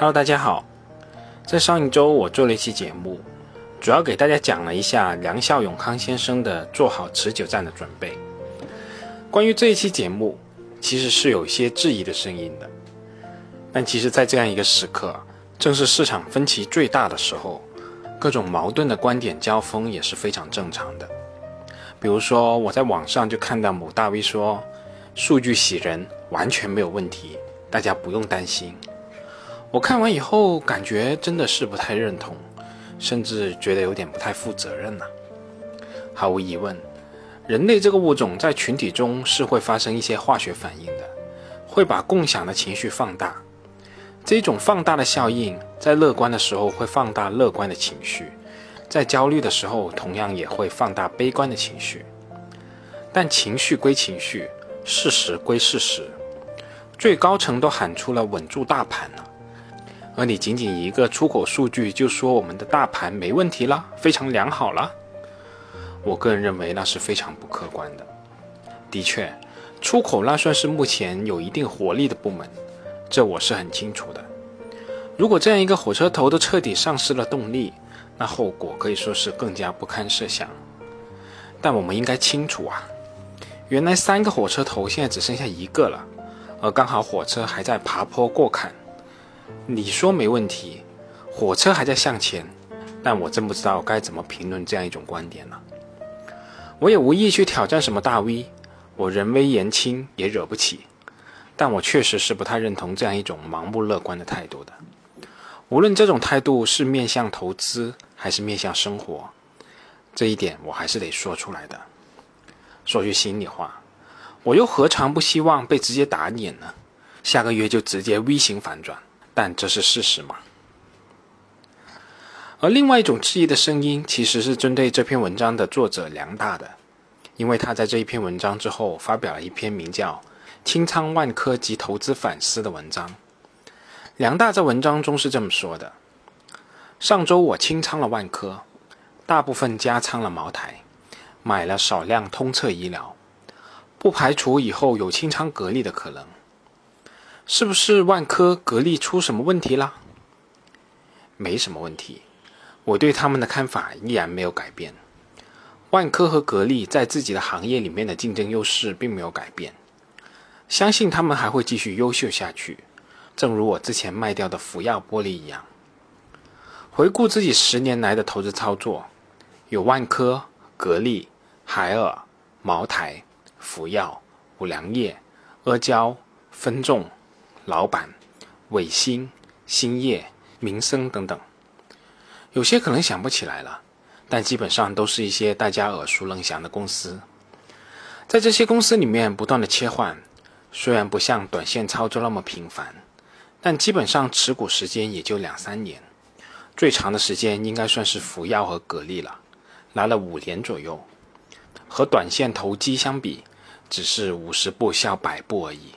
Hello，大家好。在上一周，我做了一期节目，主要给大家讲了一下梁孝永康先生的“做好持久战”的准备。关于这一期节目，其实是有一些质疑的声音的。但其实，在这样一个时刻，正是市场分歧最大的时候，各种矛盾的观点交锋也是非常正常的。比如说，我在网上就看到某大 V 说，数据喜人，完全没有问题，大家不用担心。我看完以后，感觉真的是不太认同，甚至觉得有点不太负责任呐。毫无疑问，人类这个物种在群体中是会发生一些化学反应的，会把共享的情绪放大。这种放大的效应，在乐观的时候会放大乐观的情绪，在焦虑的时候同样也会放大悲观的情绪。但情绪归情绪，事实归事实，最高层都喊出了稳住大盘了。而你仅仅一个出口数据就说我们的大盘没问题了，非常良好了，我个人认为那是非常不客观的。的确，出口那算是目前有一定活力的部门，这我是很清楚的。如果这样一个火车头都彻底丧失了动力，那后果可以说是更加不堪设想。但我们应该清楚啊，原来三个火车头现在只剩下一个了，而刚好火车还在爬坡过坎。你说没问题，火车还在向前，但我真不知道该怎么评论这样一种观点了。我也无意去挑战什么大 V，我人微言轻也惹不起，但我确实是不太认同这样一种盲目乐观的态度的。无论这种态度是面向投资还是面向生活，这一点我还是得说出来的。说句心里话，我又何尝不希望被直接打脸呢？下个月就直接 V 型反转。但这是事实吗？而另外一种质疑的声音，其实是针对这篇文章的作者梁大的，因为他在这一篇文章之后发表了一篇名叫《清仓万科及投资反思》的文章。梁大在文章中是这么说的：上周我清仓了万科，大部分加仓了茅台，买了少量通策医疗，不排除以后有清仓格力的可能。是不是万科、格力出什么问题了？没什么问题，我对他们的看法依然没有改变。万科和格力在自己的行业里面的竞争优势并没有改变，相信他们还会继续优秀下去。正如我之前卖掉的福耀玻璃一样。回顾自己十年来的投资操作，有万科、格力、海尔、茅台、福耀、五粮液、阿胶、分众。老板、伟星、兴业、民生等等，有些可能想不起来了，但基本上都是一些大家耳熟能详的公司。在这些公司里面不断的切换，虽然不像短线操作那么频繁，但基本上持股时间也就两三年，最长的时间应该算是福耀和格力了，来了五年左右。和短线投机相比，只是五十步笑百步而已。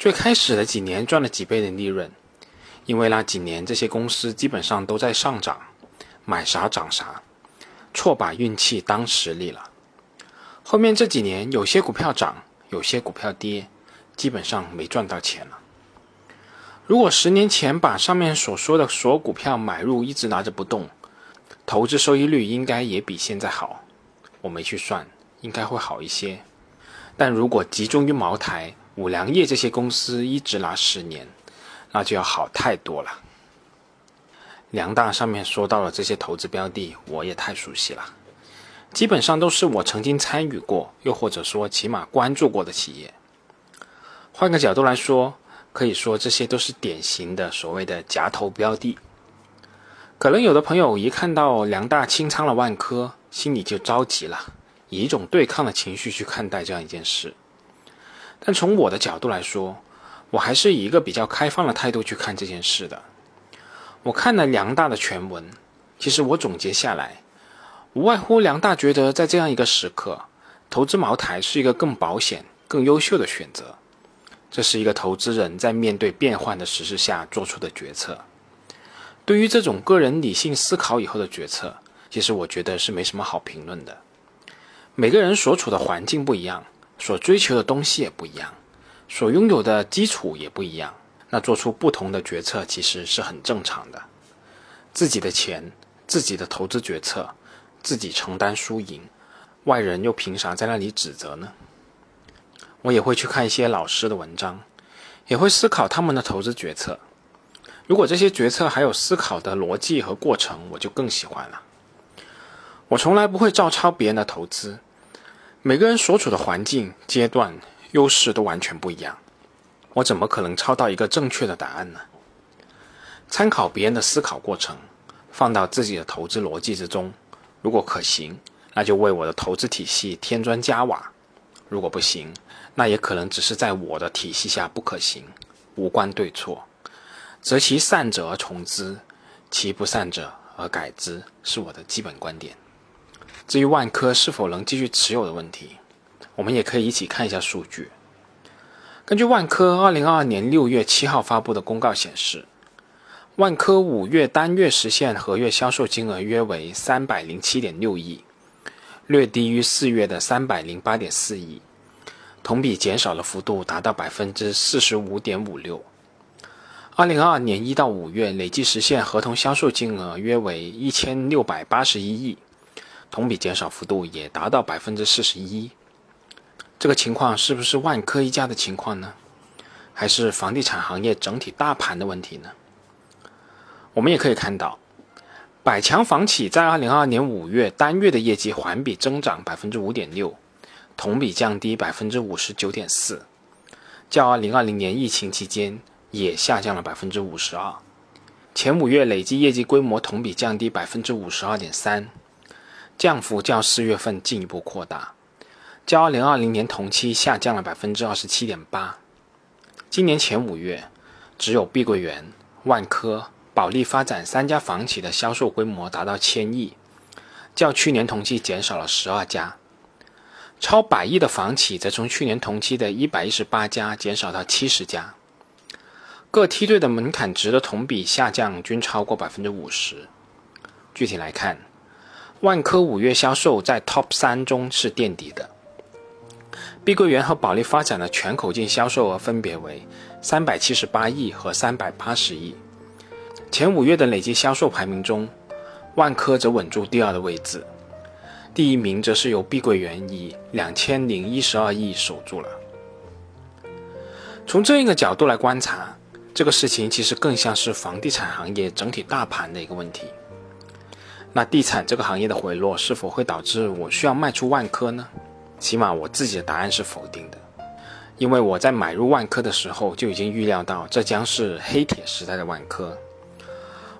最开始的几年赚了几倍的利润，因为那几年这些公司基本上都在上涨，买啥涨啥，错把运气当实力了。后面这几年有些股票涨，有些股票跌，基本上没赚到钱了。如果十年前把上面所说的所有股票买入，一直拿着不动，投资收益率应该也比现在好。我没去算，应该会好一些。但如果集中于茅台。五粮液这些公司一直拿十年，那就要好太多了。梁大上面说到了这些投资标的，我也太熟悉了，基本上都是我曾经参与过，又或者说起码关注过的企业。换个角度来说，可以说这些都是典型的所谓的夹头标的。可能有的朋友一看到梁大清仓了万科，心里就着急了，以一种对抗的情绪去看待这样一件事。但从我的角度来说，我还是以一个比较开放的态度去看这件事的。我看了梁大的全文，其实我总结下来，无外乎梁大觉得在这样一个时刻，投资茅台是一个更保险、更优秀的选择。这是一个投资人在面对变幻的时势下做出的决策。对于这种个人理性思考以后的决策，其实我觉得是没什么好评论的。每个人所处的环境不一样。所追求的东西也不一样，所拥有的基础也不一样，那做出不同的决策其实是很正常的。自己的钱，自己的投资决策，自己承担输赢，外人又凭啥在那里指责呢？我也会去看一些老师的文章，也会思考他们的投资决策。如果这些决策还有思考的逻辑和过程，我就更喜欢了。我从来不会照抄别人的投资。每个人所处的环境、阶段、优势都完全不一样，我怎么可能抄到一个正确的答案呢？参考别人的思考过程，放到自己的投资逻辑之中，如果可行，那就为我的投资体系添砖加瓦；如果不行，那也可能只是在我的体系下不可行，无关对错。择其善者而从之，其不善者而改之，是我的基本观点。至于万科是否能继续持有的问题，我们也可以一起看一下数据。根据万科二零二二年六月七号发布的公告显示，万科五月单月实现合约销售金额约为三百零七点六亿，略低于四月的三百零八点四亿，同比减少了幅度达到百分之四十五点五六。二零二二年一到五月累计实现合同销售金额约为一千六百八十一亿，同比减少幅度也达到百分之四十一。这个情况是不是万科一家的情况呢？还是房地产行业整体大盘的问题呢？我们也可以看到，百强房企在二零二二年五月单月的业绩环比增长百分之五点六，同比降低百分之五十九点四，较二零二零年疫情期间。也下降了百分之五十二，前五月累计业绩规模同比降低百分之五十二点三，降幅较四月份进一步扩大，较二零二零年同期下降了百分之二十七点八。今年前五月，只有碧桂园、万科、保利发展三家房企的销售规模达到千亿，较去年同期减少了十二家，超百亿的房企则从去年同期的一百一十八家减少到七十家。各梯队的门槛值的同比下降均超过百分之五十。具体来看，万科五月销售在 TOP 三中是垫底的。碧桂园和保利发展的全口径销售额分别为三百七十八亿和三百八十亿。前五月的累计销售排名中，万科则稳住第二的位置，第一名则是由碧桂园以两千零一十二亿守住了。从这一个角度来观察。这个事情其实更像是房地产行业整体大盘的一个问题。那地产这个行业的回落是否会导致我需要卖出万科呢？起码我自己的答案是否定的，因为我在买入万科的时候就已经预料到这将是黑铁时代的万科。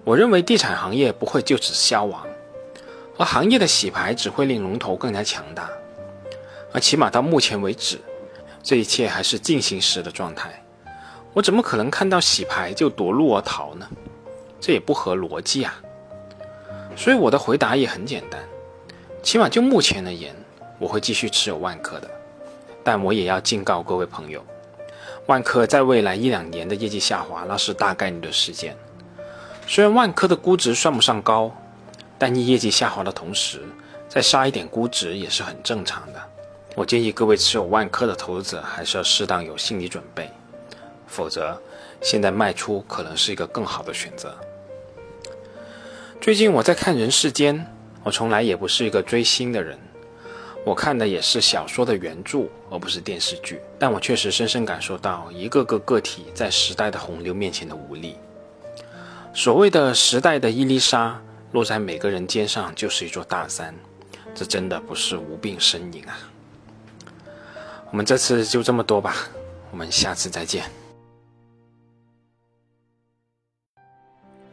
我认为地产行业不会就此消亡，而行业的洗牌只会令龙头更加强大。而起码到目前为止，这一切还是进行时的状态。我怎么可能看到洗牌就夺路而逃呢？这也不合逻辑啊！所以我的回答也很简单，起码就目前而言，我会继续持有万科的。但我也要警告各位朋友，万科在未来一两年的业绩下滑，那是大概率的事件。虽然万科的估值算不上高，但业绩下滑的同时，再杀一点估值也是很正常的。我建议各位持有万科的投资者，还是要适当有心理准备。否则，现在卖出可能是一个更好的选择。最近我在看《人世间》，我从来也不是一个追星的人，我看的也是小说的原著，而不是电视剧。但我确实深深感受到一个个个体在时代的洪流面前的无力。所谓的时代的伊丽莎落在每个人肩上就是一座大山，这真的不是无病呻吟啊！我们这次就这么多吧，我们下次再见。